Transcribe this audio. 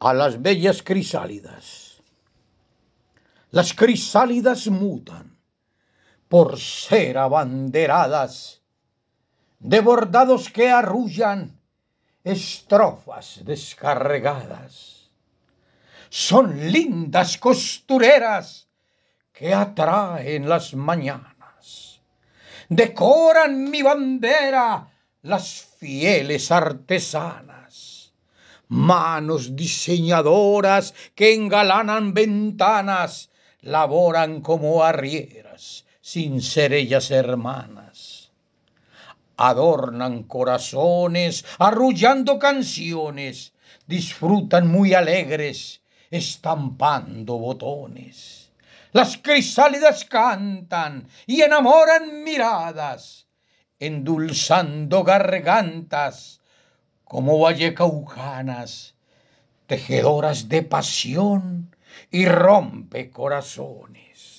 a las bellas crisálidas. Las crisálidas mutan por ser abanderadas de bordados que arrullan estrofas descarregadas. Son lindas costureras que atraen las mañanas, decoran mi bandera las fieles artesanas, manos diseñadoras que engalanan ventanas, laboran como arrieras, sin ser ellas hermanas. Adornan corazones, arrullando canciones, disfrutan muy alegres, estampando botones. Las crisálidas cantan y enamoran miradas, endulzando gargantas como vallecaucanas, tejedoras de pasión y rompe corazones.